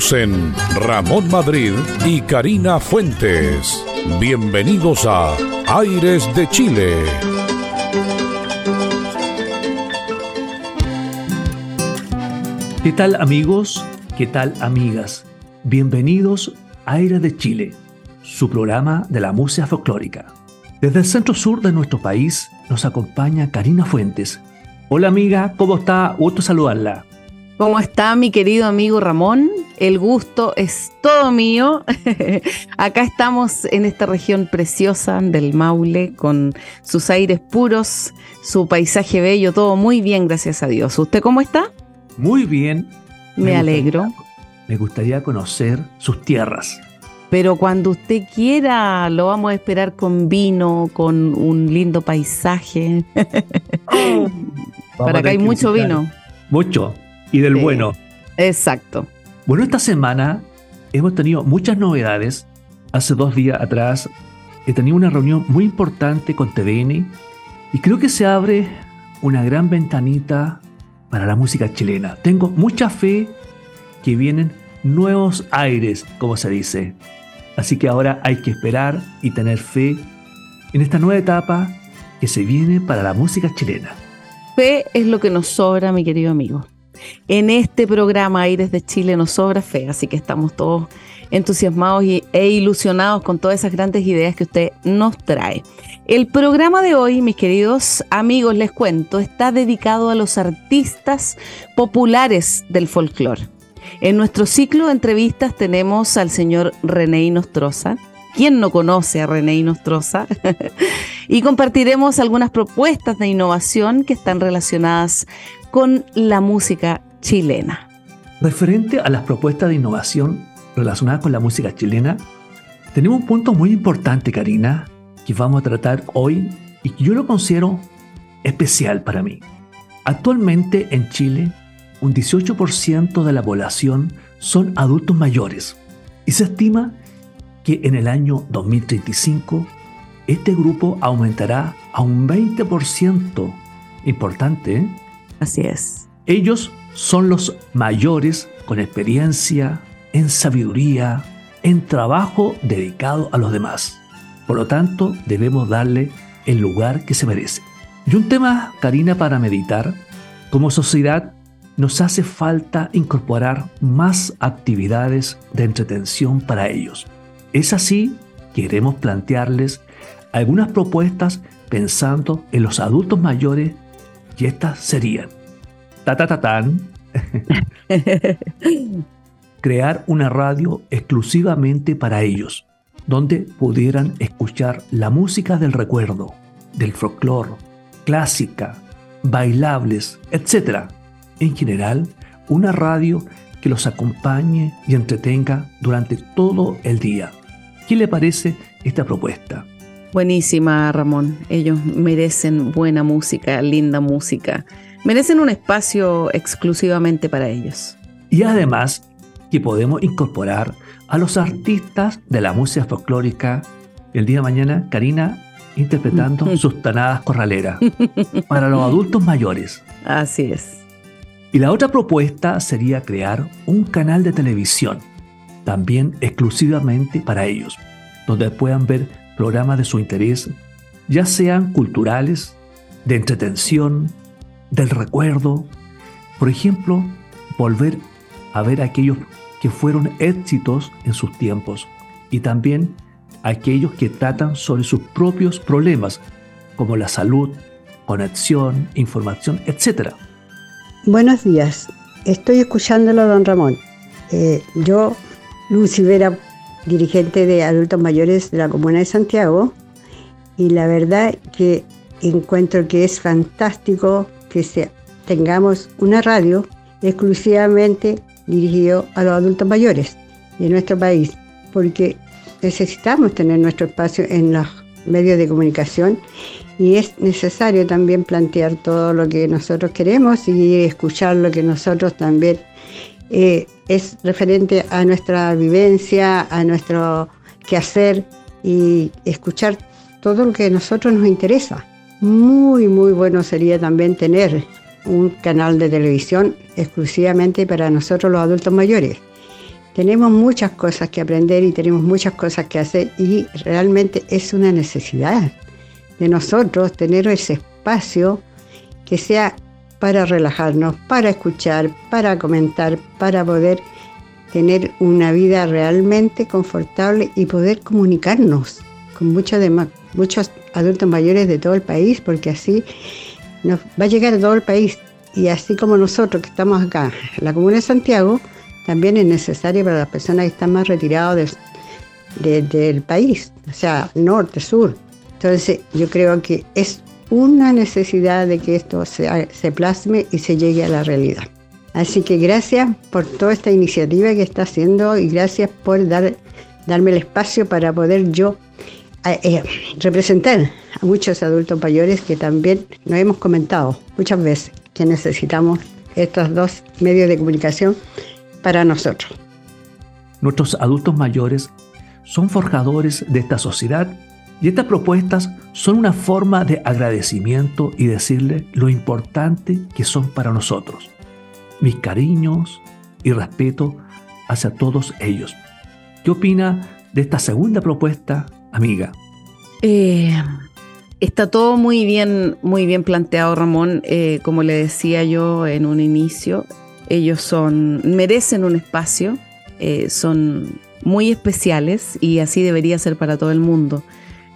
Ramón Madrid y Karina Fuentes. Bienvenidos a Aires de Chile. ¿Qué tal amigos? ¿Qué tal amigas? Bienvenidos a Aires de Chile, su programa de la música folclórica. Desde el centro sur de nuestro país nos acompaña Karina Fuentes. Hola amiga, ¿cómo está? Gusto saludarla. ¿Cómo está mi querido amigo Ramón? El gusto es todo mío. Acá estamos en esta región preciosa del Maule con sus aires puros, su paisaje bello, todo muy bien, gracias a Dios. ¿Usted cómo está? Muy bien. Me, alegro. me gustaría conocer sus tierras. Pero cuando usted quiera, lo vamos a esperar con vino, con un lindo paisaje. Para acá hay mucho vino. Mucho. Y del bueno. Exacto. Bueno, esta semana hemos tenido muchas novedades. Hace dos días atrás he tenido una reunión muy importante con TVN y creo que se abre una gran ventanita para la música chilena. Tengo mucha fe que vienen nuevos aires, como se dice. Así que ahora hay que esperar y tener fe en esta nueva etapa que se viene para la música chilena. Fe es lo que nos sobra, mi querido amigo. En este programa Aires de Chile nos sobra fe, así que estamos todos entusiasmados e ilusionados con todas esas grandes ideas que usted nos trae. El programa de hoy, mis queridos amigos, les cuento, está dedicado a los artistas populares del folclore. En nuestro ciclo de entrevistas tenemos al señor René Inostroza. ¿Quién no conoce a René Inostroza? y compartiremos algunas propuestas de innovación que están relacionadas con la música chilena. Referente a las propuestas de innovación relacionadas con la música chilena, tenemos un punto muy importante, Karina, que vamos a tratar hoy y que yo lo considero especial para mí. Actualmente en Chile un 18% de la población son adultos mayores y se estima que en el año 2035 este grupo aumentará a un 20%. Importante, ¿eh? Así es. Ellos son los mayores con experiencia, en sabiduría, en trabajo dedicado a los demás. Por lo tanto, debemos darle el lugar que se merece. Y un tema, Karina, para meditar, como sociedad nos hace falta incorporar más actividades de entretención para ellos. Es así que queremos plantearles algunas propuestas pensando en los adultos mayores y estas serían ta ta ta tan crear una radio exclusivamente para ellos, donde pudieran escuchar la música del recuerdo, del folclore, clásica, bailables, etc en general, una radio que los acompañe y entretenga durante todo el día. ¿Qué le parece esta propuesta? Buenísima, Ramón. Ellos merecen buena música, linda música. Merecen un espacio exclusivamente para ellos. Y además que podemos incorporar a los artistas de la música folclórica el día de mañana, Karina, interpretando sus tanadas corraleras para los adultos mayores. Así es. Y la otra propuesta sería crear un canal de televisión, también exclusivamente para ellos, donde puedan ver programas de su interés, ya sean culturales, de entretención, del recuerdo. Por ejemplo, volver a ver aquellos que fueron éxitos en sus tiempos y también aquellos que tratan sobre sus propios problemas, como la salud, conexión, información, etc. Buenos días, estoy escuchándolo, don Ramón. Eh, yo, Lucy Vera, dirigente de adultos mayores de la Comuna de Santiago, y la verdad que encuentro que es fantástico que tengamos una radio exclusivamente dirigido a los adultos mayores de nuestro país, porque necesitamos tener nuestro espacio en los medios de comunicación y es necesario también plantear todo lo que nosotros queremos y escuchar lo que nosotros también eh, es referente a nuestra vivencia, a nuestro quehacer y escuchar todo lo que a nosotros nos interesa. Muy, muy bueno sería también tener un canal de televisión exclusivamente para nosotros los adultos mayores. Tenemos muchas cosas que aprender y tenemos muchas cosas que hacer y realmente es una necesidad de nosotros tener ese espacio que sea para relajarnos, para escuchar, para comentar, para poder tener una vida realmente confortable y poder comunicarnos con muchos, muchos adultos mayores de todo el país, porque así nos va a llegar a todo el país. Y así como nosotros que estamos acá la Comuna de Santiago, también es necesario para las personas que están más retiradas del país, o sea, norte, sur. Entonces yo creo que es una necesidad de que esto se, se plasme y se llegue a la realidad. Así que gracias por toda esta iniciativa que está haciendo y gracias por dar, darme el espacio para poder yo eh, eh, representar a muchos adultos mayores que también nos hemos comentado muchas veces que necesitamos estos dos medios de comunicación para nosotros. Nuestros adultos mayores son forjadores de esta sociedad y estas propuestas son una forma de agradecimiento y decirle lo importante que son para nosotros. Mis cariños y respeto hacia todos ellos. ¿Qué opina de esta segunda propuesta, amiga? Eh, está todo muy bien, muy bien planteado, Ramón. Eh, como le decía yo en un inicio, ellos son, merecen un espacio, eh, son muy especiales y así debería ser para todo el mundo.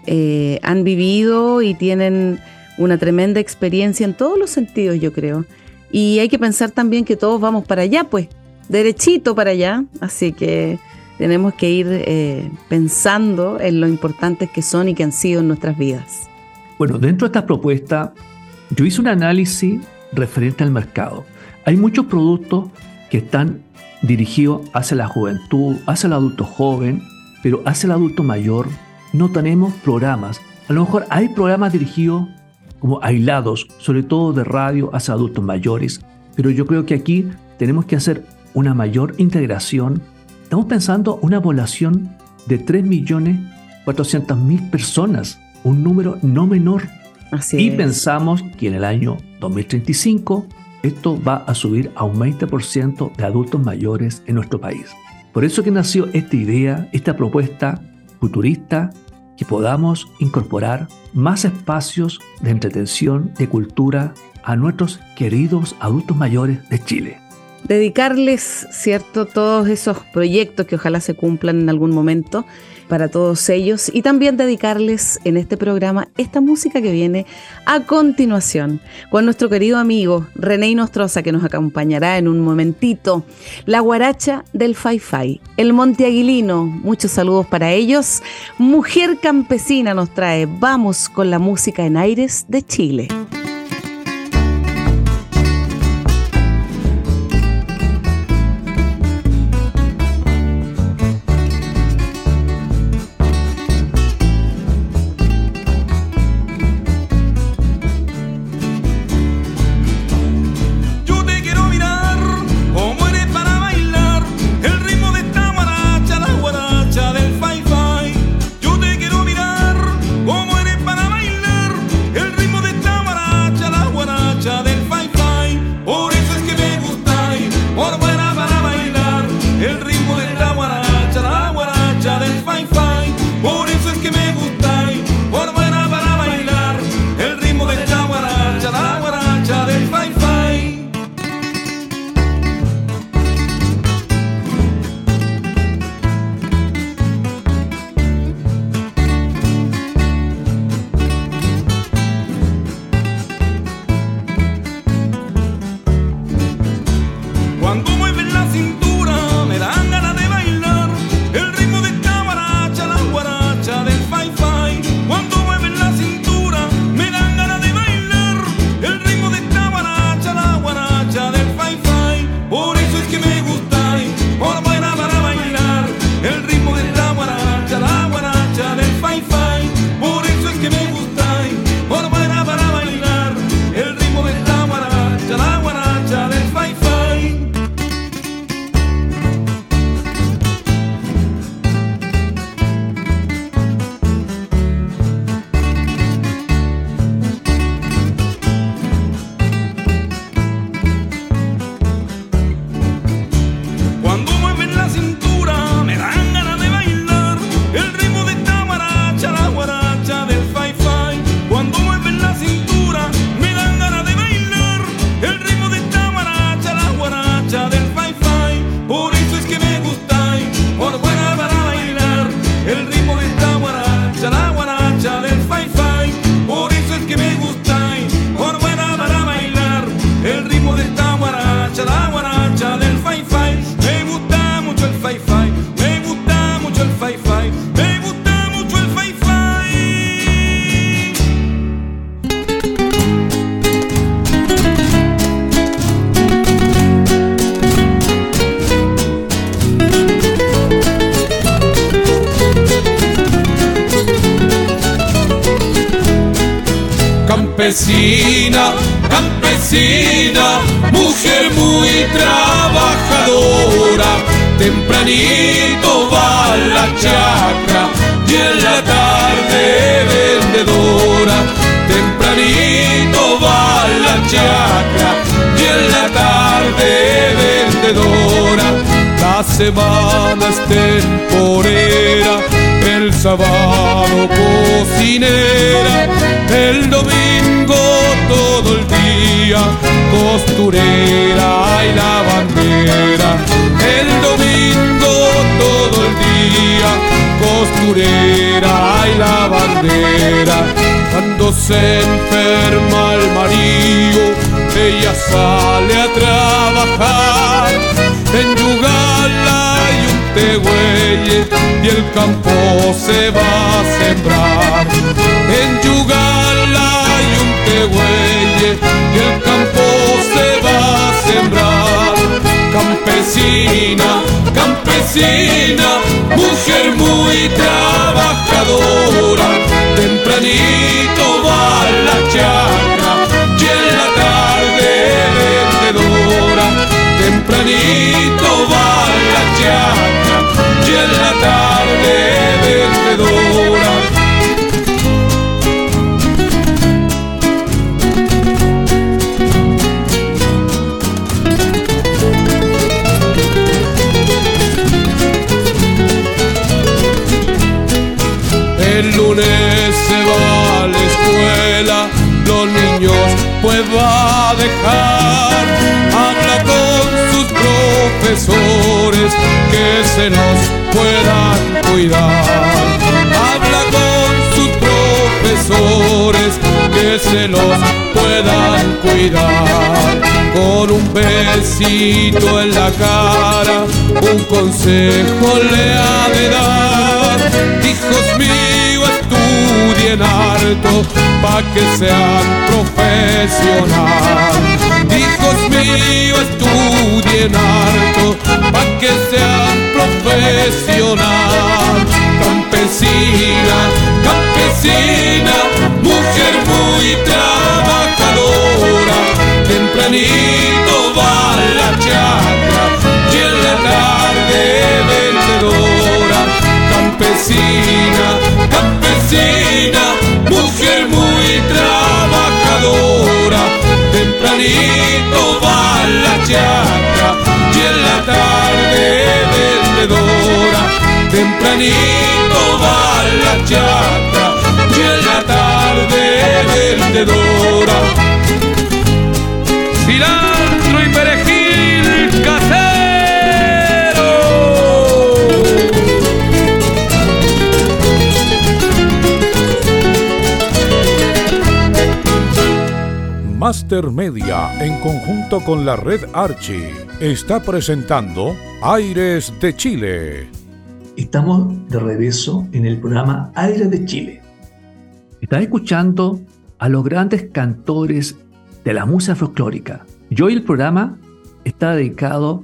Eh, han vivido y tienen una tremenda experiencia en todos los sentidos, yo creo. Y hay que pensar también que todos vamos para allá, pues, derechito para allá. Así que tenemos que ir eh, pensando en lo importantes que son y que han sido en nuestras vidas. Bueno, dentro de esta propuesta, yo hice un análisis referente al mercado. Hay muchos productos que están dirigidos hacia la juventud, hacia el adulto joven, pero hacia el adulto mayor no tenemos programas. A lo mejor hay programas dirigidos como aislados, sobre todo de radio hacia adultos mayores, pero yo creo que aquí tenemos que hacer una mayor integración. Estamos pensando una población de 3.400.000 personas, un número no menor. Así y pensamos que en el año 2035 esto va a subir a un 20% de adultos mayores en nuestro país. Por eso que nació esta idea, esta propuesta futurista que podamos incorporar más espacios de entretención, de cultura a nuestros queridos adultos mayores de Chile. Dedicarles, ¿cierto?, todos esos proyectos que ojalá se cumplan en algún momento para todos ellos y también dedicarles en este programa esta música que viene a continuación con nuestro querido amigo René Nostroza que nos acompañará en un momentito. La guaracha del Fai Fai, el Monte Aguilino, muchos saludos para ellos. Mujer campesina nos trae, vamos con la música en aires de Chile. Semana es temporera, el sábado cocinera, el domingo todo el día, costurera y lavandera. El domingo todo el día, costurera y lavandera. Cuando se enferma el marido, ella sale a trabajar en un y el campo se va a sembrar. En Yugala y un tegüelle y el campo se va a sembrar. Campesina, campesina, mujer muy trabajadora, tempranito va a la chacra y en la tarde vendedora, tempranito va a la chacra en la tarde vendedora. El lunes se va a la escuela, los niños pues va a dejar. Habla con sus profesores que se nos puedan cuidar. Habla con sus profesores que se los puedan cuidar. Con un besito en la cara, un consejo le ha de dar. Hijos míos, estudien harto pa' que sean profesional. Míos, estudien harto pa' que sean profesional. Campesina, campesina, mujer muy trabajadora, tempranito va la chacra y en la tarde vendedora. Campesina, tempranito va la chacra y en la tarde vendedora. Tempranito va la chacra y en la tarde vendedora. Master Media, en conjunto con la red Archie, está presentando Aires de Chile. Estamos de regreso en el programa Aires de Chile. Estás escuchando a los grandes cantores de la música folclórica. Y hoy el programa está dedicado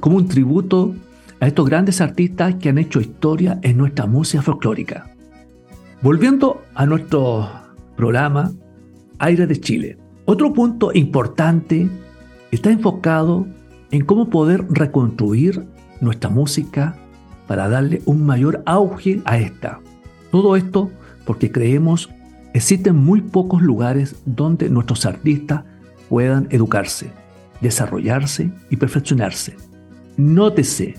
como un tributo a estos grandes artistas que han hecho historia en nuestra música folclórica. Volviendo a nuestro programa Aires de Chile. Otro punto importante está enfocado en cómo poder reconstruir nuestra música para darle un mayor auge a esta. Todo esto porque creemos existen muy pocos lugares donde nuestros artistas puedan educarse, desarrollarse y perfeccionarse. Nótese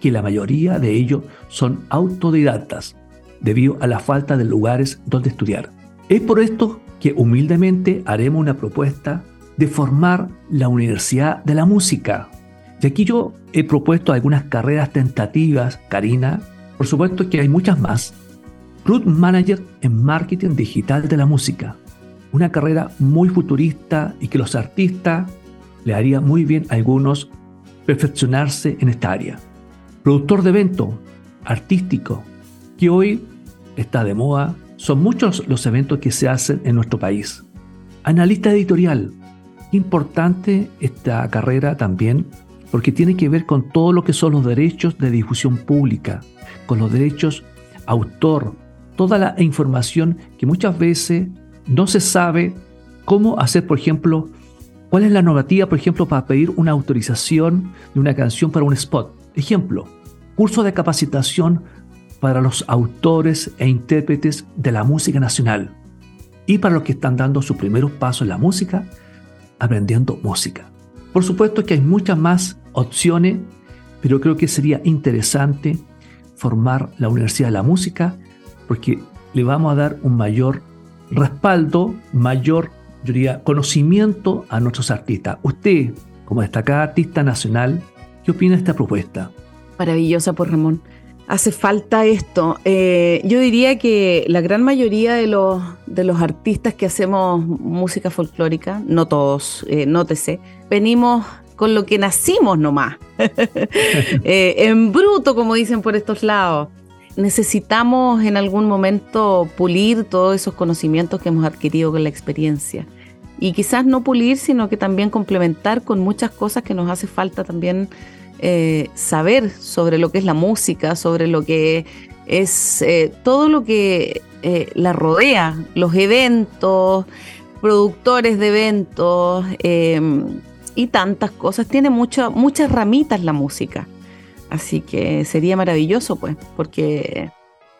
que la mayoría de ellos son autodidactas debido a la falta de lugares donde estudiar. Es por esto que humildemente haremos una propuesta de formar la Universidad de la Música. Y aquí yo he propuesto algunas carreras tentativas, Karina, por supuesto que hay muchas más. Root Manager en Marketing Digital de la Música, una carrera muy futurista y que los artistas le haría muy bien a algunos perfeccionarse en esta área. Productor de evento artístico, que hoy está de moda, son muchos los eventos que se hacen en nuestro país. Analista editorial, importante esta carrera también porque tiene que ver con todo lo que son los derechos de difusión pública, con los derechos autor, toda la información que muchas veces no se sabe cómo hacer, por ejemplo, cuál es la normativa, por ejemplo, para pedir una autorización de una canción para un spot. Ejemplo, curso de capacitación para los autores e intérpretes de la música nacional y para los que están dando su primeros pasos en la música, aprendiendo música. Por supuesto que hay muchas más opciones, pero creo que sería interesante formar la Universidad de la Música porque le vamos a dar un mayor respaldo, mayor yo diría, conocimiento a nuestros artistas. Usted, como destacada artista nacional, ¿qué opina de esta propuesta? Maravillosa por Ramón. Hace falta esto. Eh, yo diría que la gran mayoría de los, artistas que hacemos música folclórica, no todos, eh, nótese, venimos con lo que nacimos nomás, eh, en bruto, como dicen por estos lados. Necesitamos en algún momento pulir todos esos conocimientos que hemos adquirido con la experiencia. Y quizás no pulir, sino que también complementar con muchas cosas que nos hace falta también eh, saber sobre lo que es la música, sobre lo que es eh, todo lo que eh, la rodea, los eventos, productores de eventos y tantas cosas. Tiene muchas ramitas la música. Así que sería maravilloso, pues, porque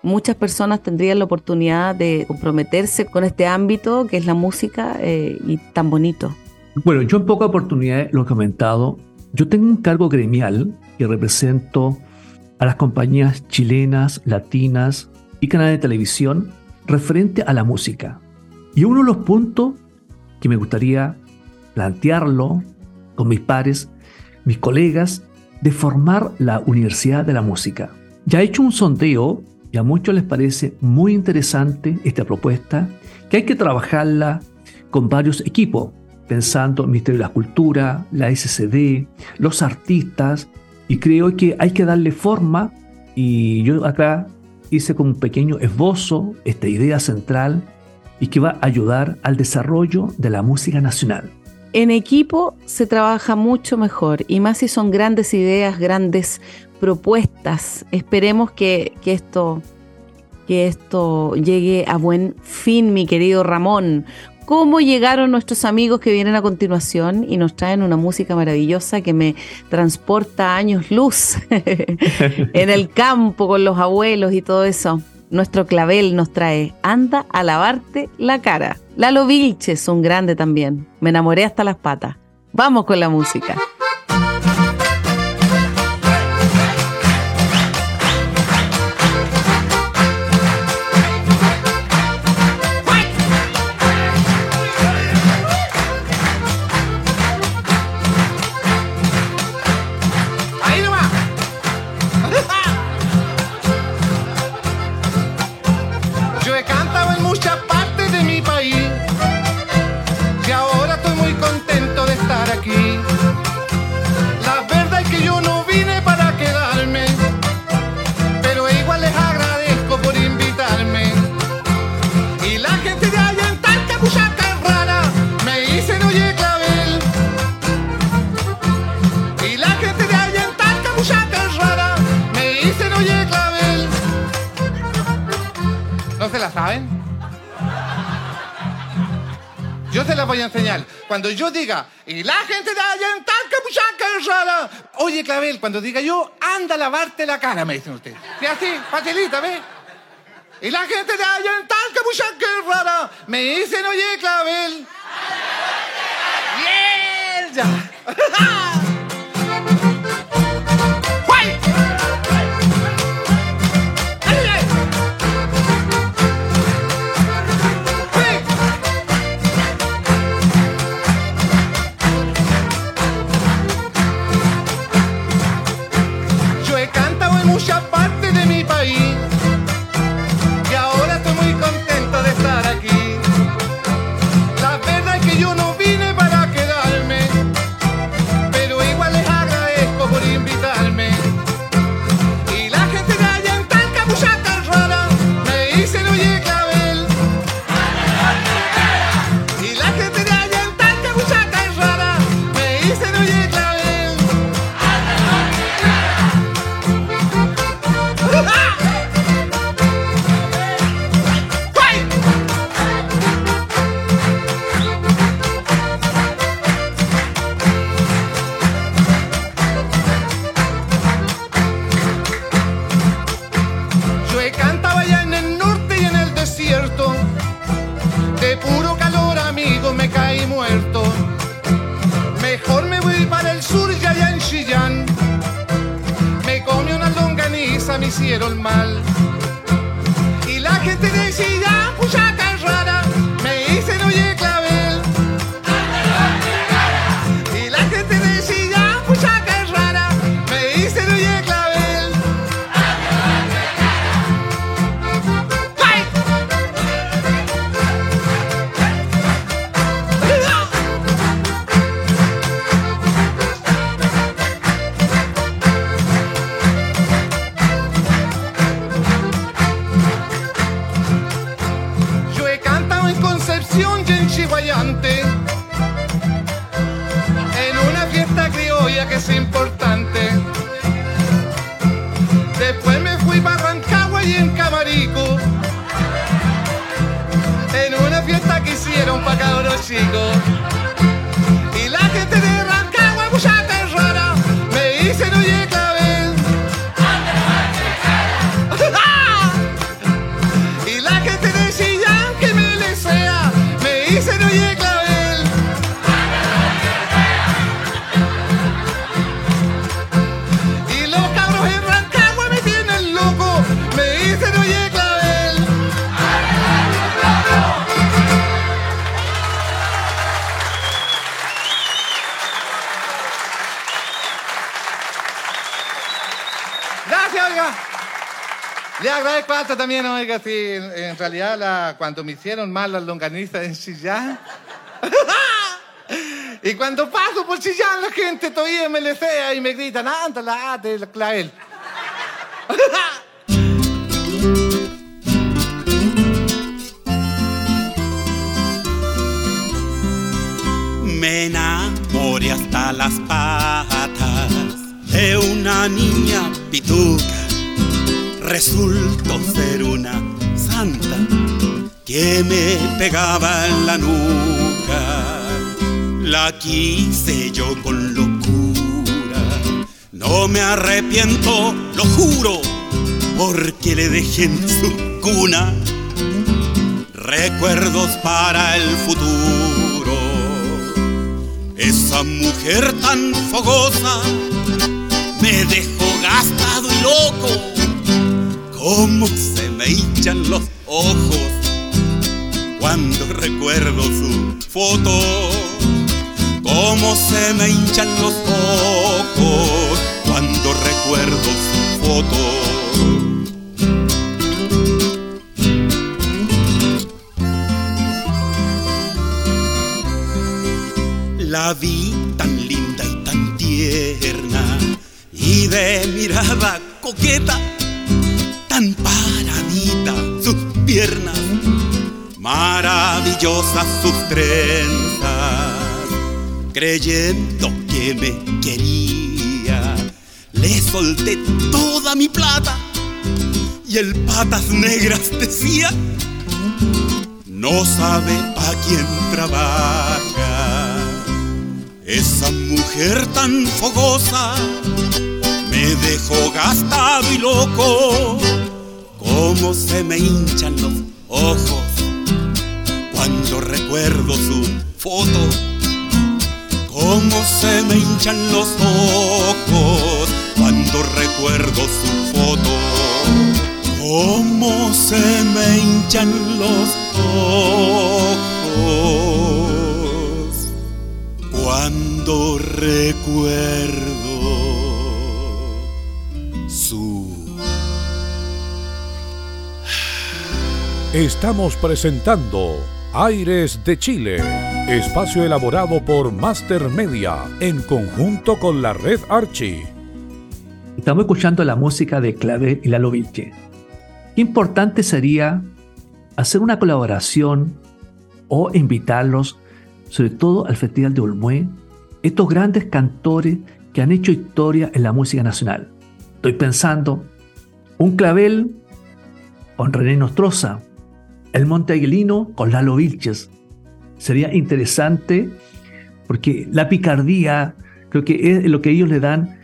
muchas personas tendrían la oportunidad de comprometerse con este ámbito que es la música y tan bonito. Bueno, yo en poca oportunidad lo he comentado, yo tengo un cargo gremial que represento a las compañías chilenas, latinas y canales de televisión referente a la música. Y uno de los puntos que me gustaría plantearlo con mis pares, mis colegas, de formar la Universidad de la Música. Ya he hecho un sondeo y a muchos les parece muy interesante esta propuesta, que hay que trabajarla con varios equipos, pensando en el Ministerio de la Cultura, la SCD, los artistas, y creo que hay que darle forma, y yo acá hice como un pequeño esbozo esta idea central y que va a ayudar al desarrollo de la música nacional. En equipo se trabaja mucho mejor y más si son grandes ideas, grandes propuestas. Esperemos que, que esto que esto llegue a buen fin, mi querido Ramón cómo llegaron nuestros amigos que vienen a continuación y nos traen una música maravillosa que me transporta años luz en el campo con los abuelos y todo eso. Nuestro clavel nos trae Anda a lavarte la cara. Lalo Vilches, un grande también. Me enamoré hasta las patas. Vamos con la música. Voy a enseñar. Cuando yo diga, y la gente de allá en rara. Oye, Clavel, cuando diga yo, anda a lavarte la cara, me dicen ustedes. Y así, facilita, ¿ves? Y la gente de allá en Talca, rara. Me dicen, oye, Clavel. ¡Bien! también, oiga, si en, realidad la, cuando me hicieron mal las longanizas en Chillán. y cuando paso por Chillán, la gente todavía me le fea y me gritan, ándala, de la clavel. Me enamoré hasta las patas de una niña pituca. Resultó ser una santa que me pegaba en la nuca. La quise yo con locura. No me arrepiento, lo juro, porque le dejé en su cuna recuerdos para el futuro. Esa mujer tan fogosa me dejó gastado y loco. Cómo se me hinchan los ojos cuando recuerdo su foto. Cómo se me hinchan los ojos cuando recuerdo su foto. La vi tan linda y tan tierna y de mirada coqueta, maravillosas sus trenzas, creyendo que me quería, le solté toda mi plata y el patas negras decía, no sabe a quién trabaja. Esa mujer tan fogosa me dejó gastado y loco. Cómo se me hinchan los ojos cuando recuerdo su foto. Cómo se me hinchan los ojos cuando recuerdo su foto. Cómo se me hinchan los ojos cuando recuerdo su... Estamos presentando Aires de Chile, espacio elaborado por Master Media en conjunto con la red Archie. Estamos escuchando la música de Clave y Lalo Vilche. Qué importante sería hacer una colaboración o invitarlos, sobre todo al Festival de Olmué, estos grandes cantores que han hecho historia en la música nacional. Estoy pensando, un clavel con René Nostroza, el Monte Aguilino con Lalo Vilches. Sería interesante porque la picardía, creo que es lo que ellos le dan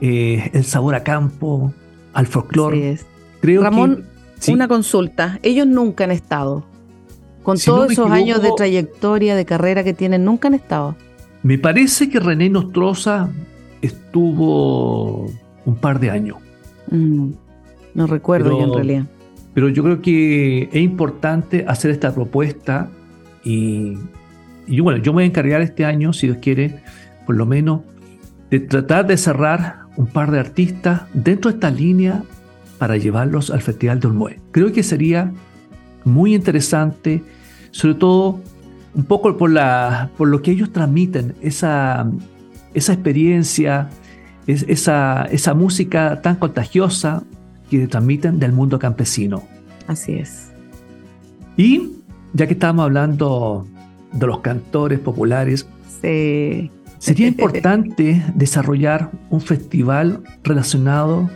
eh, el sabor a campo, al folclore. Creo Ramón, que, sí, una consulta. Ellos nunca han estado. Con Si todos esos años de trayectoria, de carrera que tienen, nunca han estado. Me parece que René Nostroza estuvo un par de años. Mm, no recuerdo Pero- yo en realidad. Pero yo creo que es importante hacer esta propuesta y, bueno, yo me voy a encargar este año, si Dios quiere, por lo menos, de tratar de cerrar un par de artistas dentro de esta línea para llevarlos al Festival de Olmué. Creo que sería muy interesante, sobre todo un poco por, la, por lo que ellos transmiten, esa, esa experiencia, es- esa, esa música tan contagiosa que transmiten del mundo campesino. Así es. Y ya que estábamos hablando de los cantores populares, Sí. sería importante desarrollar un festival relacionado,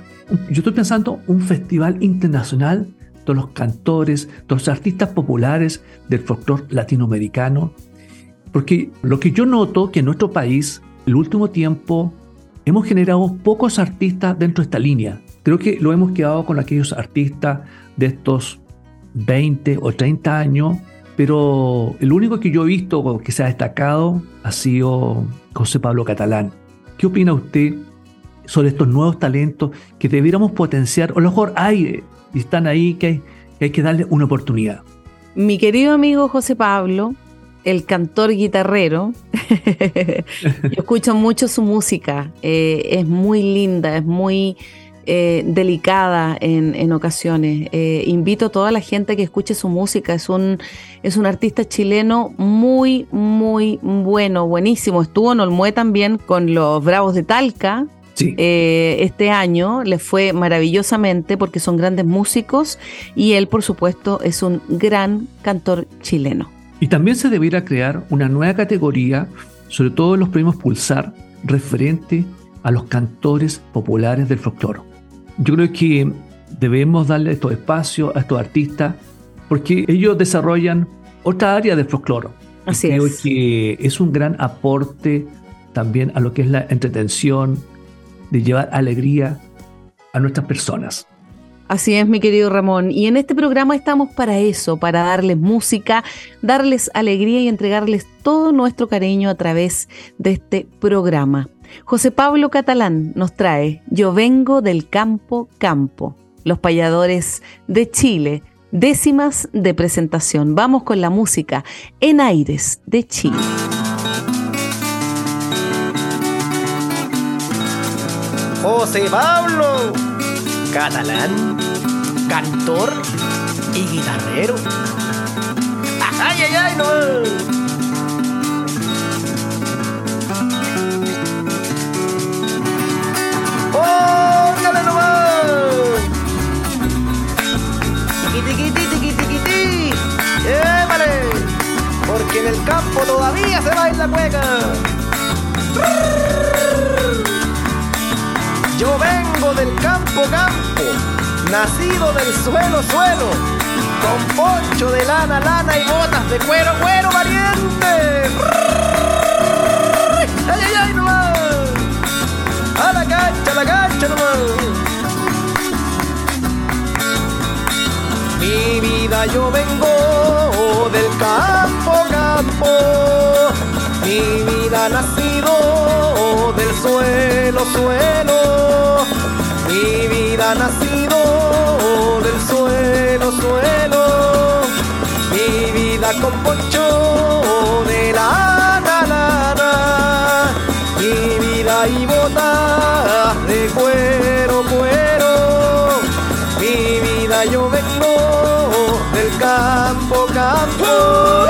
yo estoy pensando un festival internacional de los cantores, de los artistas populares del folclore latinoamericano, porque lo que yo noto que en nuestro país, el último tiempo, hemos generado pocos artistas dentro de esta línea. Creo que lo hemos quedado con aquellos artistas de estos 20 o 30 años, pero el único que yo he visto que se ha destacado ha sido José Pablo Catalán. ¿Qué opina usted sobre estos nuevos talentos que debiéramos potenciar? O a lo mejor hay eh, y están ahí que hay, que hay darle una oportunidad. Mi querido amigo José Pablo, el cantor guitarrero, yo escucho mucho su música, eh, es muy linda, es muy eh, delicada en, en ocasiones. Eh, invito a toda la gente que escuche su música, es un, es un artista chileno muy, muy bueno, buenísimo. Estuvo en Olmué también con los Bravos de Talca, Sí. eh, este año le fue maravillosamente porque son grandes músicos y él, por supuesto, es un gran cantor chileno. Y también se debiera crear una nueva categoría, sobre todo en los premios Pulsar, referente a los cantores populares del folclore. Yo creo que debemos darle estos espacios a estos artistas porque ellos desarrollan otra área del folclore. Así creo es. que es un gran aporte también a lo que es la entretención, de llevar alegría a nuestras personas. Así es, mi querido Ramón. Y en este programa estamos para eso, para darles música, darles alegría y entregarles todo nuestro cariño a través de este programa. José Pablo Catalán nos trae Yo vengo del campo campo, los payadores de Chile, décimas de presentación. Vamos con la música en aires de Chile. José Pablo, catalán, cantor y guitarrero. ¡Ay, ay, ay! No. ¡Póngale nomás! Tiquiti, tiquiti, tiquiti. ¡Épale! Porque en el campo todavía se baila cueca. Yo vengo del campo campo, nacido del suelo suelo, con poncho de lana lana y botas de cuero cuero valiente. ¡Ay, ay, ay, nomás! A la cancha, a la cancha nomás. Mi vida yo vengo del campo campo, mi vida nacido del suelo suelo, mi vida nacido del suelo suelo, mi vida con poncho de lana de cuero cuero, mi vida yo vengo del campo campo.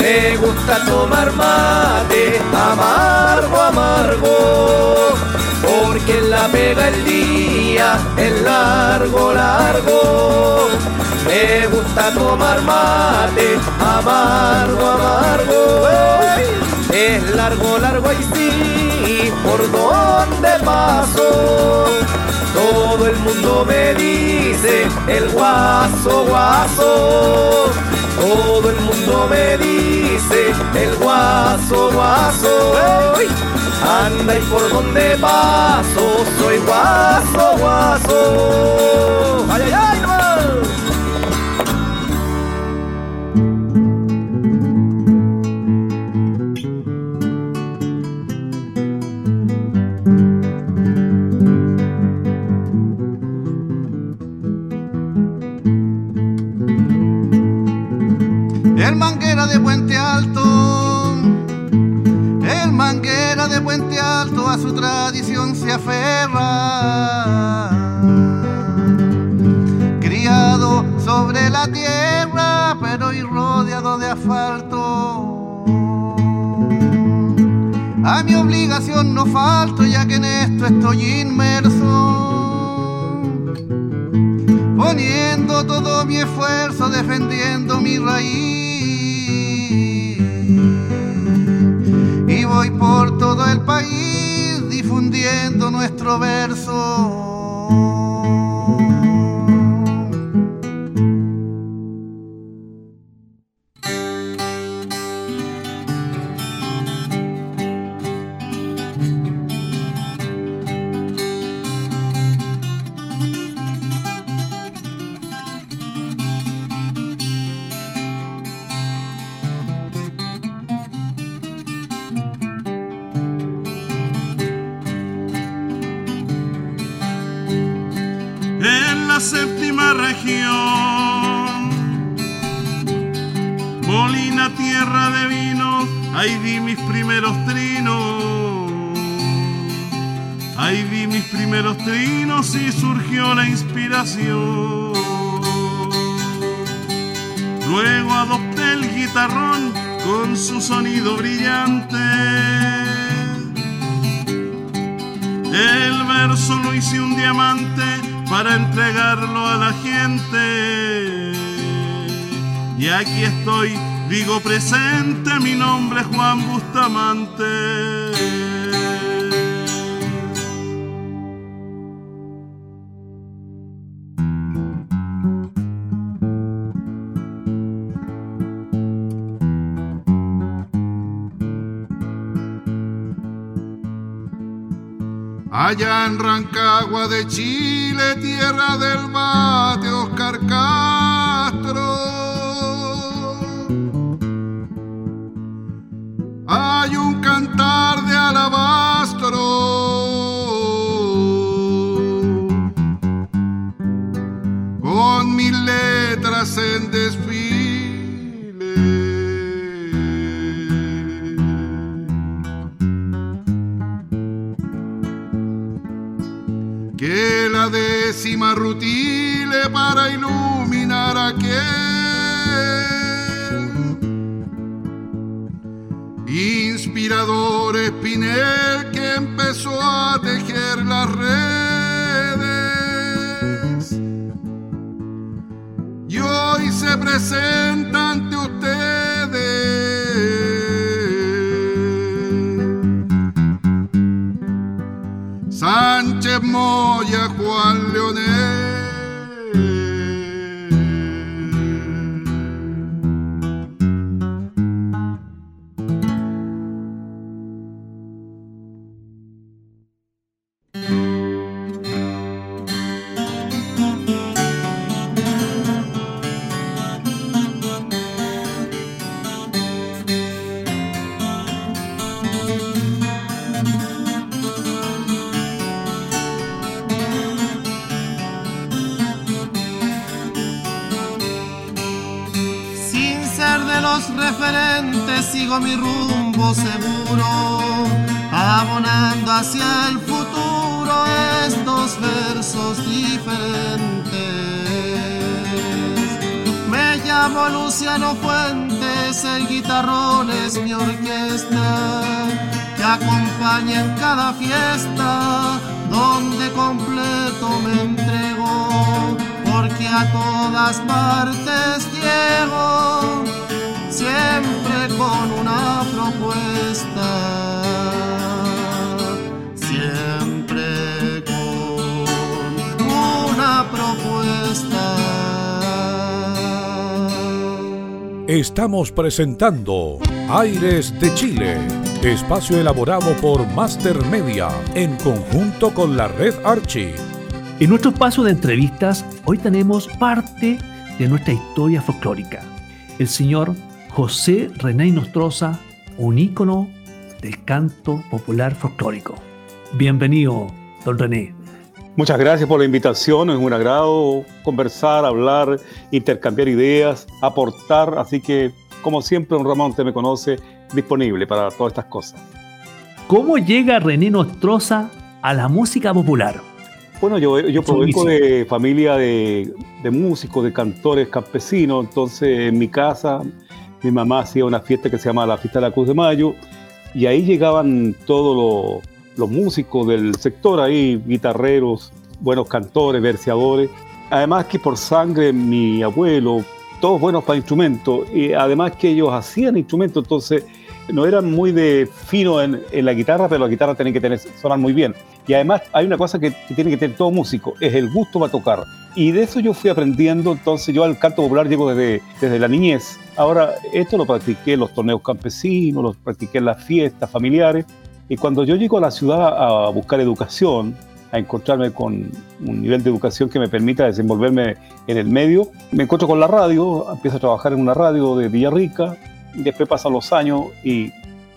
Me gusta tomar mate amargo amargo porque en la pega el día es largo largo. Me gusta tomar mate amargo amargo. Es largo largo y sí, por donde paso. Todo el mundo me dice el guaso, guaso. Todo el mundo me dice el guaso, guaso. Anda y por donde paso, soy guaso, guaso. ¡Ay, ay, ay, de Puente Alto a su tradición se aferra. Criado sobre la tierra, pero y rodeado de asfalto. A mi obligación no falto, ya que en esto estoy inmerso. Poniendo todo mi esfuerzo, defendiendo mi raíz. Voy por todo el país difundiendo nuestro verso. Luego adopté el guitarrón con su sonido brillante. El verso lo hice un diamante para entregarlo a la gente. Y aquí estoy, digo presente, mi nombre es Juan Bustamante. Allá en Rancagua de Chile, tierra del mate, Oscar Castro. Para iluminar aquel. Inspirador espinel que empezó a tejer las redes. Y hoy se presenta sigo mi rumbo seguro, abonando hacia el futuro estos versos diferentes. Me llamo Luciano Fuentes, el guitarrón es mi orquesta, que acompaña en cada fiesta, donde completo me entrego porque a todas partes llego, siempre con una propuesta, siempre con una propuesta. Estamos presentando Aires de Chile, espacio elaborado por Master Media en conjunto con la red Archie. En nuestro espacio de entrevistas, hoy tenemos parte de nuestra historia folclórica. El señor José René Nostroza, un ícono del canto popular folclórico. Bienvenido, don René. Muchas gracias por la invitación, es un agrado conversar, hablar, intercambiar ideas, aportar, así que como siempre, un Ramón te me conoce, disponible para todas estas cosas. ¿Cómo llega René Nostroza a la música popular? Bueno, yo, yo provengo de familia de, de, músicos, de cantores campesinos, entonces en mi casa mi mamá hacía una fiesta que se llama la Fiesta de la Cruz de Mayo y ahí llegaban todos los, los músicos del sector, ahí guitarreros, buenos cantores, verseadores. Además que por sangre mi abuelo, todos buenos para instrumentos, y además que ellos hacían instrumentos, entonces no eran muy de fino en, en, la guitarra, pero la guitarra tiene que tener, sonar muy bien. Y además hay una cosa que, que, tiene que tener todo músico, es el gusto para tocar. Y de eso yo fui aprendiendo, entonces yo al canto popular llego desde, desde la niñez. Ahora, esto lo practiqué en los torneos campesinos, lo practiqué en las fiestas familiares. Y cuando yo llego a la ciudad a buscar educación, a encontrarme con un nivel de educación que me permita desenvolverme en el medio, me encuentro con la radio, empiezo a trabajar en una radio de Villarrica, después pasan los años y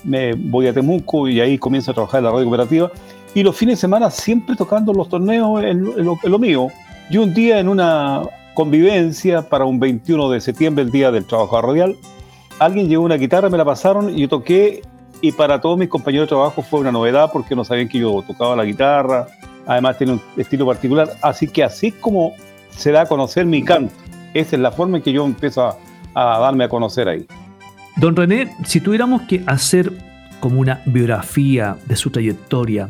me voy a Temuco y ahí comienzo a trabajar en la radio cooperativa y los fines de semana siempre tocando los torneos en, en, lo, en lo, mío. Y un día en una convivencia para un 21 de septiembre, el día del trabajo radial, alguien llevó una guitarra, me la pasaron y yo toqué y para todos mis compañeros de trabajo fue una novedad porque no sabían que yo tocaba la guitarra, además tiene un estilo particular, así que así como se da a conocer mi canto, esa es la forma en que yo empiezo a, a darme a conocer ahí. Don René, si tuviéramos que hacer como una biografía de su trayectoria,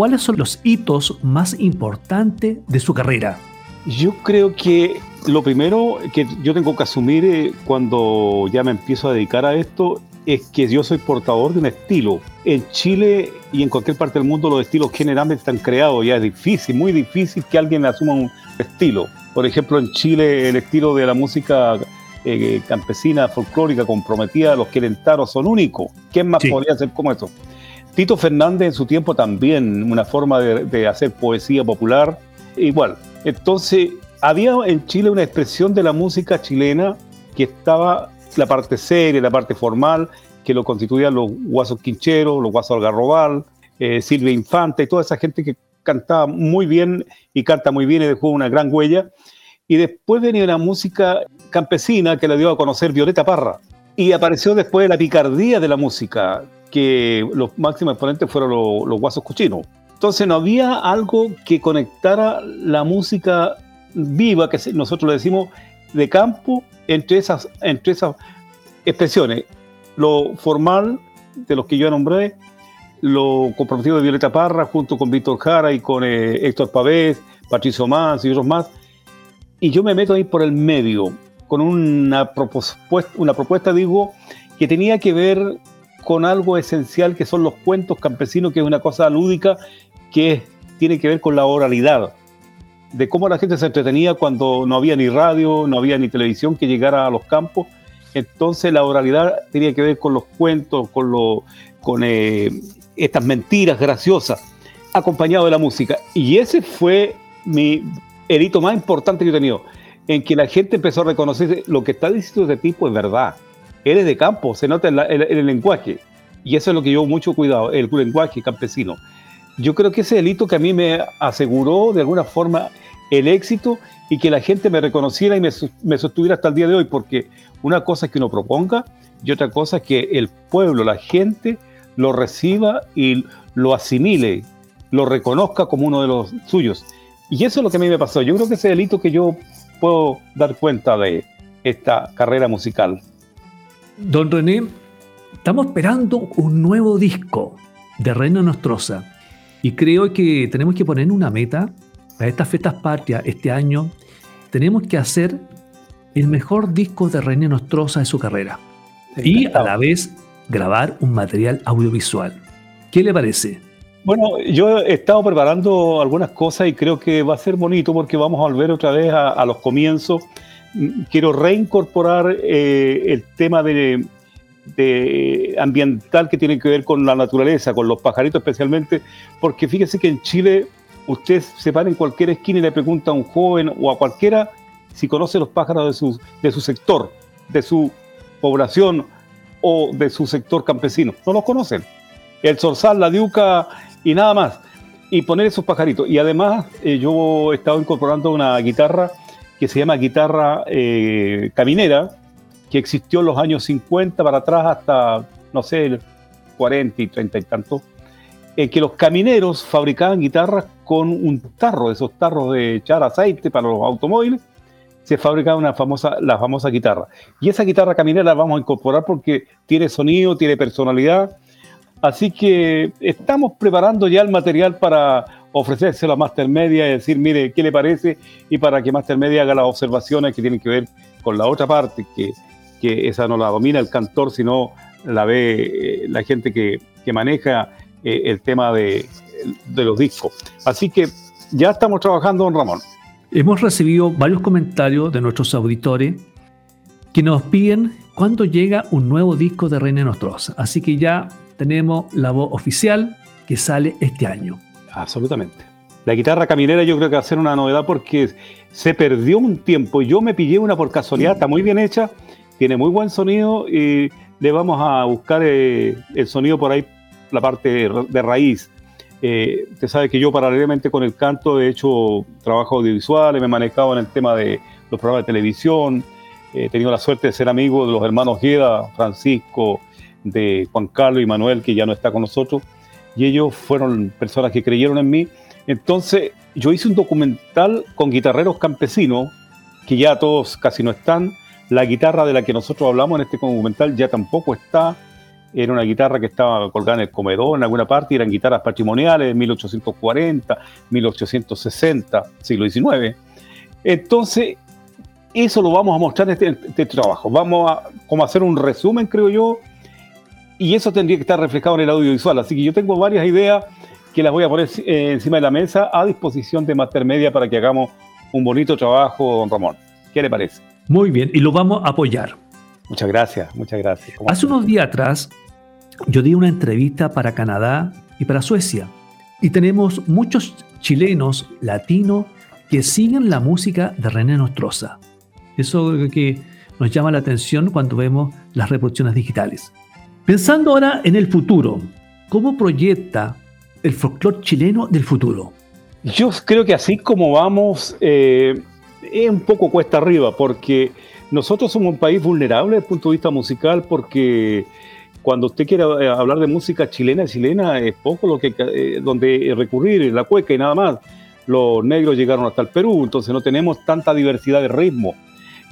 ¿cuáles son los hitos más importantes de su carrera? Yo creo que lo primero que yo tengo que asumir eh, cuando ya me empiezo a dedicar a esto es que yo soy portador de un estilo. En Chile y en cualquier parte del mundo los estilos generalmente están creados, ya es difícil, muy difícil que alguien asuma un estilo. Por ejemplo, en Chile el estilo de la música eh, campesina, folclórica, comprometida, los querentanos son únicos. ¿Quién más sí. podría ser como eso? Tito Fernández en su tiempo también, una forma de, hacer poesía popular, igual. Entonces, había en Chile una expresión de la música chilena que estaba la parte seria, la parte formal, que lo constituían los guasos quincheros, los guasos algarrobal, eh, Silvia Infante y toda esa gente que cantaba muy bien y canta muy bien y dejó una gran huella. Y después venía la música campesina que la dio a conocer Violeta Parra. Y apareció después la picardía de la música, que los máximos exponentes fueron los, los guasos cochinos. Entonces no había algo que conectara la música viva, que nosotros le decimos de campo, entre esas, entre esas expresiones. Lo formal, de los que yo nombré, lo comprometido de Violeta Parra, junto con Víctor Jara y con eh, Héctor Pavés, Patricio Más y otros más. Y yo me meto ahí por el medio, con una propuesta, una propuesta, digo, que tenía que ver con algo esencial que son los cuentos campesinos, que es una cosa lúdica que tiene que ver con la oralidad, de cómo la gente se entretenía cuando no había ni radio, no había ni televisión que llegara a los campos. Entonces la oralidad tenía que ver con los cuentos, con, lo, con eh, estas mentiras graciosas, acompañado de la música. Y ese fue mi, el hito más importante que he tenido, en que la gente empezó a reconocer lo que está diciendo este tipo es verdad. Eres de campo, se nota en, el lenguaje. Y eso es lo que yo mucho cuidado, el lenguaje campesino. Yo creo que ese delito que a mí me aseguró de alguna forma el éxito y que la gente me reconociera y me, me, sostuviera hasta el día de hoy, porque una cosa es que uno proponga y otra cosa es que el pueblo, la gente, lo reciba y lo asimile, lo reconozca como uno de los suyos. Y eso es lo que a mí me pasó. Yo creo que ese delito que yo puedo dar cuenta de esta carrera musical. Don René, estamos esperando un nuevo disco de Reino Nostroza y creo que tenemos que poner una meta para estas fiestas patrias este año. Tenemos que hacer el mejor disco de René Nostroza de su carrera y a la vez grabar un material audiovisual. ¿Qué le parece? Bueno, yo he estado preparando algunas cosas y creo que va a ser bonito porque vamos a volver otra vez a, a los comienzos. Quiero reincorporar eh, el tema de, ambiental que tiene que ver con la naturaleza, con los pajaritos especialmente, porque fíjese que en Chile usted se para en cualquier esquina y le pregunta a un joven o a cualquiera si conoce los pájaros de su, de su sector, de su población o de su sector campesino. No los conocen. El zorzal, la diuca y nada más. Y poner esos pajaritos. Y además eh, yo he estado incorporando una guitarra que se llama guitarra eh, caminera, que existió en los años 50 para atrás hasta, no sé, 40 y 30 y tanto, en que los camineros fabricaban guitarras con un tarro, esos tarros de echar aceite para los automóviles, se fabricaba una famosa, la famosa guitarra. Y esa guitarra caminera la vamos a incorporar porque tiene sonido, tiene personalidad. Así que estamos preparando ya el material para ofrecérselo a Master Media y decir, mire, ¿qué le parece? Y para que Master Media haga las observaciones que tienen que ver con la otra parte, que, que esa no la domina el cantor, sino la ve eh, la gente que, que maneja eh, el tema de, de los discos. Así que ya estamos trabajando, don Ramón. Hemos recibido varios comentarios de nuestros auditores que nos piden cuándo llega un nuevo disco de Reina Nostrosa. Así que ya tenemos la voz oficial que sale este año. Absolutamente. La guitarra caminera yo creo que va a ser una novedad porque se perdió un tiempo. Yo me pillé una por casualidad, está muy bien hecha, tiene muy buen sonido y le vamos a buscar eh, el sonido por ahí, la parte de raíz. Eh, usted sabe que yo paralelamente con el canto he hecho trabajo audiovisual, me he manejado en el tema de los programas de televisión, he tenido la suerte de ser amigo de los hermanos Gueda, Francisco, de Juan Carlos y Manuel, que ya no está con nosotros, y ellos fueron personas que creyeron en mí. Entonces yo hice un documental con guitarreros campesinos, que ya todos casi no están, la guitarra de la que nosotros hablamos en este documental ya tampoco está, era una guitarra que estaba colgada en el comedor en alguna parte, eran guitarras patrimoniales de 1840, 1860, siglo XIX. Entonces, eso lo vamos a mostrar en este, este, trabajo. Vamos a como hacer un resumen, creo yo, y eso tendría que estar reflejado en el audiovisual. Así que yo tengo varias ideas que las voy a poner eh, encima de la mesa a disposición de Master Media para que hagamos un bonito trabajo, don Ramón. ¿Qué le parece? Muy bien, y lo vamos a apoyar. Muchas gracias, muchas gracias. Hace unos días atrás yo di una entrevista para Canadá y para Suecia y tenemos muchos chilenos latinos que siguen la música de René Nostroza. Eso que nos llama la atención cuando vemos las reproducciones digitales. Pensando ahora en el futuro, ¿cómo proyecta el folclore chileno del futuro? Yo creo que así como vamos, eh, es un poco cuesta arriba, porque nosotros somos un país vulnerable desde el punto de vista musical porque cuando usted quiere eh, hablar de música chilena, chilena es poco lo que eh, donde recurrir, la cueca y nada más. Los negros llegaron hasta el Perú, entonces no tenemos tanta diversidad de ritmo.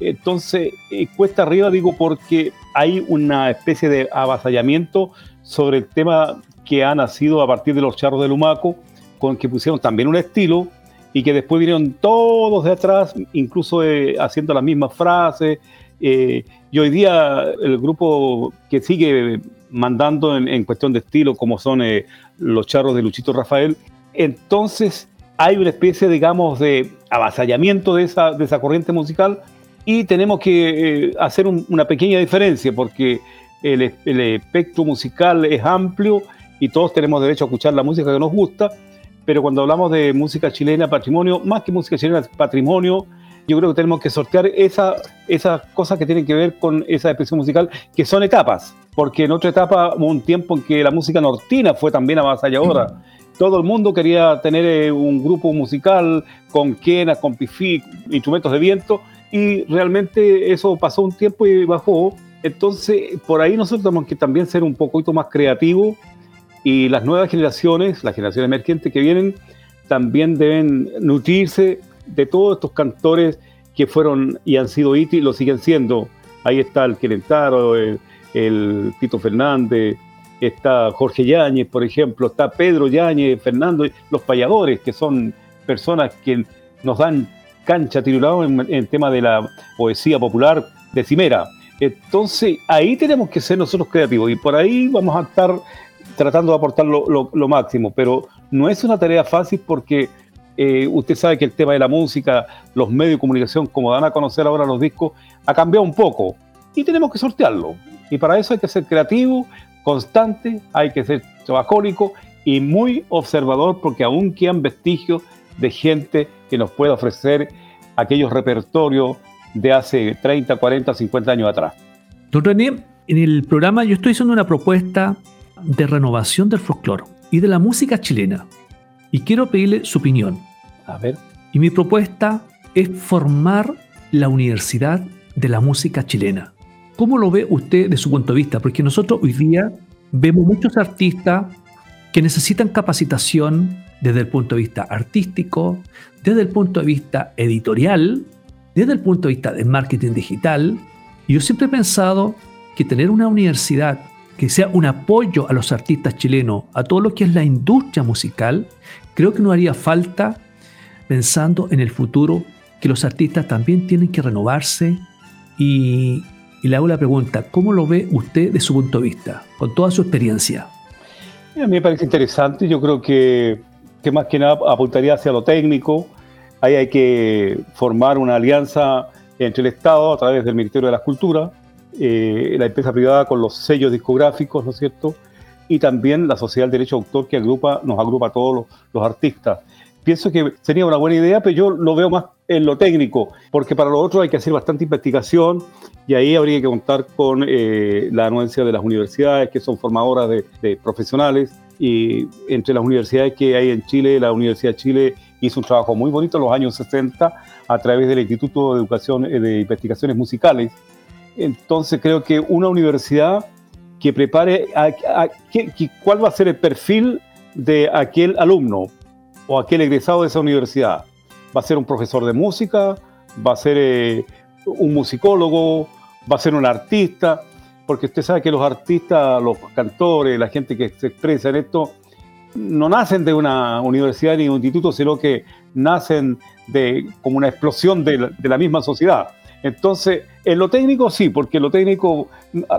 Entonces, eh, cuesta arriba, digo, porque hay una especie de avasallamiento sobre el tema que ha nacido a partir de los charros de Lumaco, con que pusieron también un estilo, y que después vinieron todos de atrás, incluso eh, haciendo las mismas frases. Eh, y hoy día el grupo que sigue mandando en, cuestión de estilo, como son eh, los charros de Luchito Rafael, entonces hay una especie, digamos, de avasallamiento de esa, de esa corriente musical y tenemos que hacer una pequeña diferencia porque el, el espectro musical es amplio y todos tenemos derecho a escuchar la música que nos gusta pero cuando hablamos de música chilena, patrimonio, más que música chilena, patrimonio, yo creo que tenemos que sortear esas esa cosas que tienen que ver con esa expresión musical, que son etapas, porque en otra etapa hubo un tiempo en que la música nortina fue también avasalladora. Todo el mundo quería tener eh, un grupo musical con quenas, con pifí, instrumentos de viento, y realmente eso pasó un tiempo y bajó. Entonces, por ahí nosotros tenemos que también ser un poquito más creativos y las nuevas generaciones, las generaciones emergentes que vienen, también deben nutrirse de todos estos cantores que fueron y han sido y lo siguen siendo. Ahí está el Querentaro, el, Tito Fernández, está Jorge Yáñez, por ejemplo, está Pedro Yáñez, Fernando, los payadores, que son personas que nos dan cancha tirulado en el tema de la poesía popular de Cimera. Entonces, ahí tenemos que ser nosotros creativos y por ahí vamos a estar tratando de aportar lo, máximo, pero no es una tarea fácil porque eh, usted sabe que el tema de la música, los medios de comunicación, como dan a conocer ahora los discos, ha cambiado un poco y tenemos que sortearlo. Y para eso hay que ser creativo, constante, hay que ser trabajólico y muy observador porque aún quedan vestigios de gente que nos puede ofrecer aquellos repertorios de hace 30, 40, 50 años atrás. Don René, en el programa yo estoy haciendo una propuesta de renovación del folclore y de la música chilena. Y quiero pedirle su opinión. A ver. Y mi propuesta es formar la Universidad de la Música Chilena. ¿cómo lo ve usted de su punto de vista? Porque nosotros hoy día vemos muchos artistas que necesitan capacitación desde el punto de vista artístico, desde el punto de vista editorial, desde el punto de vista de marketing digital. Y yo siempre he pensado que tener una universidad que sea un apoyo a los artistas chilenos, a todo lo que es la industria musical, creo que no haría falta pensando en el futuro que los artistas también tienen que renovarse y, le hago la pregunta, ¿cómo lo ve usted de su punto de vista, con toda su experiencia? A mí me parece interesante, yo creo que, que más que nada apuntaría hacia lo técnico, ahí hay que formar una alianza entre el Estado a través del Ministerio de la Cultura, eh, la empresa privada con los sellos discográficos, ¿no es cierto? Y también la Sociedad del Derecho de Autor que agrupa, nos agrupa a todos los, artistas. Pienso que sería una buena idea, pero yo lo veo más en lo técnico, porque para lo otro hay que hacer bastante investigación y ahí habría que contar con eh, la anuencia de las universidades, que son formadoras de, profesionales, y entre las universidades que hay en Chile, la Universidad de Chile hizo un trabajo muy bonito en los años 60 a través del Instituto de Educación eh, de Investigaciones Musicales, entonces creo que una universidad que prepare a, cuál va a ser el perfil de aquel alumno o aquel egresado de esa universidad. ¿Va a ser un profesor de música? ¿Va a ser eh, un musicólogo? ¿Va a ser un artista? Porque usted sabe que los artistas, los cantores, la gente que se expresa en esto, no nacen de una universidad ni un instituto, sino que nacen de como una explosión de la misma sociedad. Entonces, en lo técnico sí, porque en lo técnico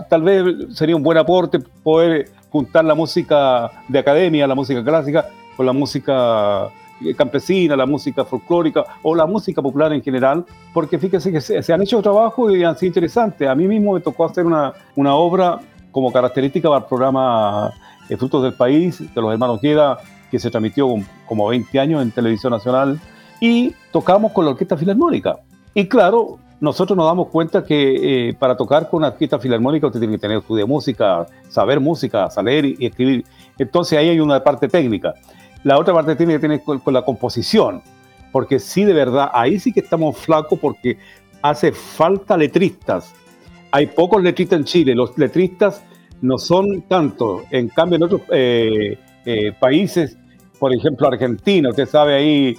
tal vez sería un buen aporte poder juntar la música de academia, la música clásica, con la música campesina, la música folclórica o la música popular en general, porque fíjese que se, han hecho trabajos y han sido interesantes. A mí mismo me tocó hacer una, una obra como característica para el programa eh, Frutos del País de los hermanos Queda, que se transmitió como 20 años en Televisión Nacional, y tocamos con la Orquesta Filarmónica. Y claro, nosotros nos damos cuenta que eh, para tocar con una orquesta filarmónica usted tiene que tener estudio de música, saber música, saber y escribir. Entonces ahí hay una parte técnica. La otra parte tiene que tener con, la composición, porque sí, de verdad, ahí sí que estamos flacos porque hace falta letristas. Hay pocos letristas en Chile, los letristas no son tantos. En cambio, en otros eh, eh, países, por ejemplo, Argentina, usted sabe ahí,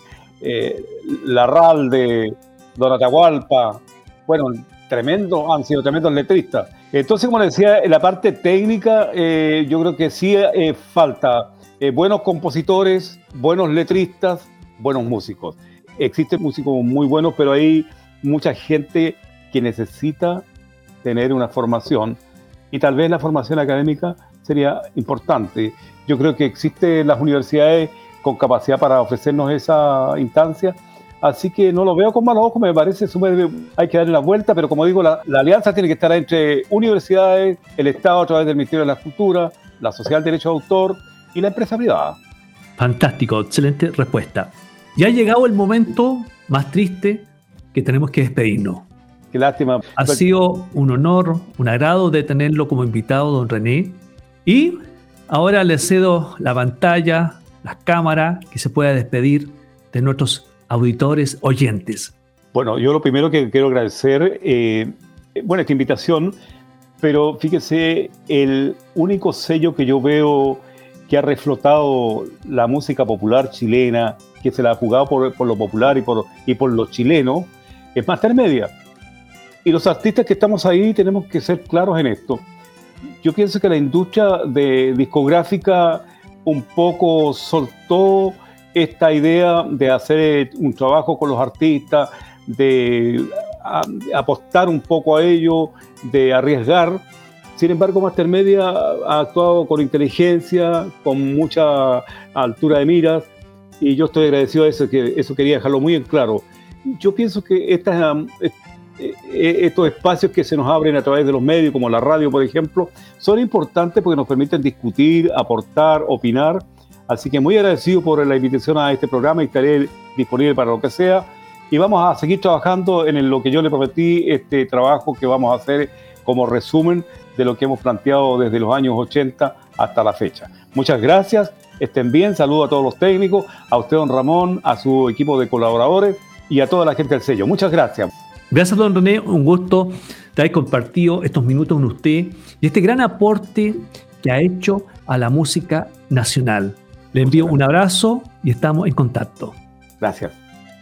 la RAL de Don Atahualpa, bueno, tremendo, han sido tremendos letristas. Entonces, como decía, en la parte técnica, eh, yo creo que sí eh, falta eh, buenos compositores, buenos letristas, buenos músicos. Existen músicos muy buenos, pero hay mucha gente que necesita tener una formación y tal vez la formación académica sería importante. Yo creo que existen las universidades con capacidad para ofrecernos esa instancia Así que no lo veo con malos ojos, me parece súper. Hay que darle la vuelta, pero como digo, la, alianza tiene que estar entre universidades, el Estado a través del Ministerio de la Cultura, la Sociedad del Derecho de Autor y la empresa privada. Fantástico, excelente respuesta. Ya ha llegado el momento más triste que tenemos que despedirnos. Qué lástima. Ha sido un honor, un agrado de tenerlo como invitado, don René. Y ahora le cedo la pantalla, las cámaras, que se pueda despedir de nuestros auditores, oyentes? Bueno, yo lo primero que quiero agradecer, eh, bueno, esta invitación, pero fíjese, el único sello que yo veo que ha reflotado la música popular chilena, que se la ha jugado por, lo popular y por, y por los chilenos, es Master Media. Y los artistas que estamos ahí tenemos que ser claros en esto. Yo pienso que la industria de discográfica un poco soltó esta idea de hacer un trabajo con los artistas, de apostar un poco a ello, de arriesgar. Sin embargo, Mastermedia ha actuado con inteligencia, con mucha altura de miras, y yo estoy agradecido a eso, que eso quería dejarlo muy en claro. Yo pienso que eh, eh, estos espacios que se nos abren a través de los medios, como la radio, por ejemplo, son importantes porque nos permiten discutir, aportar, opinar, Así que muy agradecido por la invitación a este programa y estaré disponible para lo que sea. Y vamos a seguir trabajando en lo que yo le prometí, este trabajo que vamos a hacer como resumen de lo que hemos planteado desde los años 80 hasta la fecha. Muchas gracias, estén bien, saludo a todos los técnicos, a usted, don Ramón, a su equipo de colaboradores y a toda la gente del sello. Muchas gracias. Gracias, don René. Un gusto de haber compartido estos minutos con usted y este gran aporte que ha hecho a la música nacional. Le envío un abrazo y estamos en contacto. Gracias.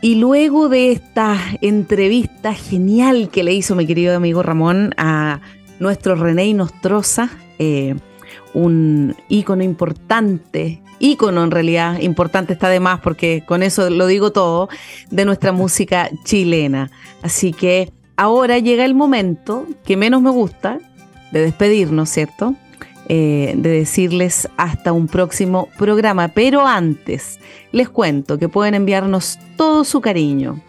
Y luego de esta entrevista genial que le hizo mi querido amigo Ramón a nuestro René Nostroza, eh, un ícono importante, ícono en realidad, importante está de más porque con eso lo digo todo, de nuestra música chilena. Así que ahora llega el momento que menos me gusta de despedirnos, ¿cierto? Eh, de decirles hasta un próximo programa. Pero antes, les cuento que pueden enviarnos todo su cariño,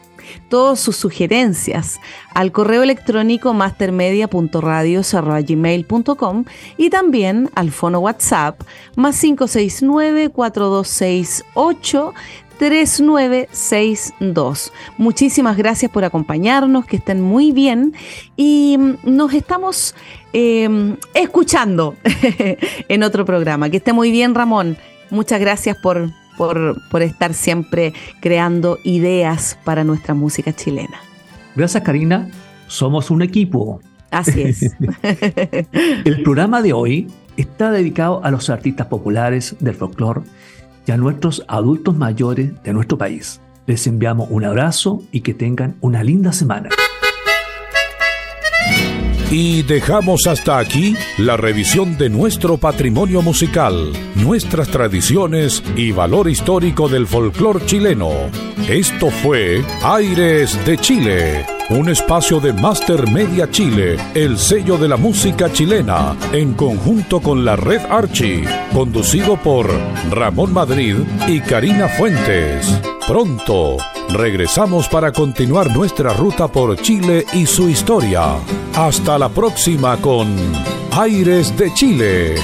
todas sus sugerencias al correo electrónico mastermedia.radios.gmail.com y también al fono WhatsApp más 569-4268 3962. Muchísimas gracias por acompañarnos, que estén muy bien y nos estamos em, escuchando en otro programa. Que esté muy bien, Ramón. Muchas gracias por, por, por estar siempre creando ideas para nuestra música chilena. Gracias, Karina. Somos un equipo. Así es. El programa de hoy está dedicado a los artistas populares del folclore y a nuestros adultos mayores de nuestro país. Les enviamos un abrazo y que tengan una linda semana. Y dejamos hasta aquí la revisión de nuestro patrimonio musical, nuestras tradiciones y valor histórico del folclore chileno. Esto fue Aires de Chile, un espacio de Master Media Chile, el sello de la música chilena, en conjunto con la Red Archie, conducido por Ramón Madrid y Karina Fuentes. Pronto regresamos para continuar nuestra ruta por Chile y su historia. Hasta la próxima con Aires de Chile.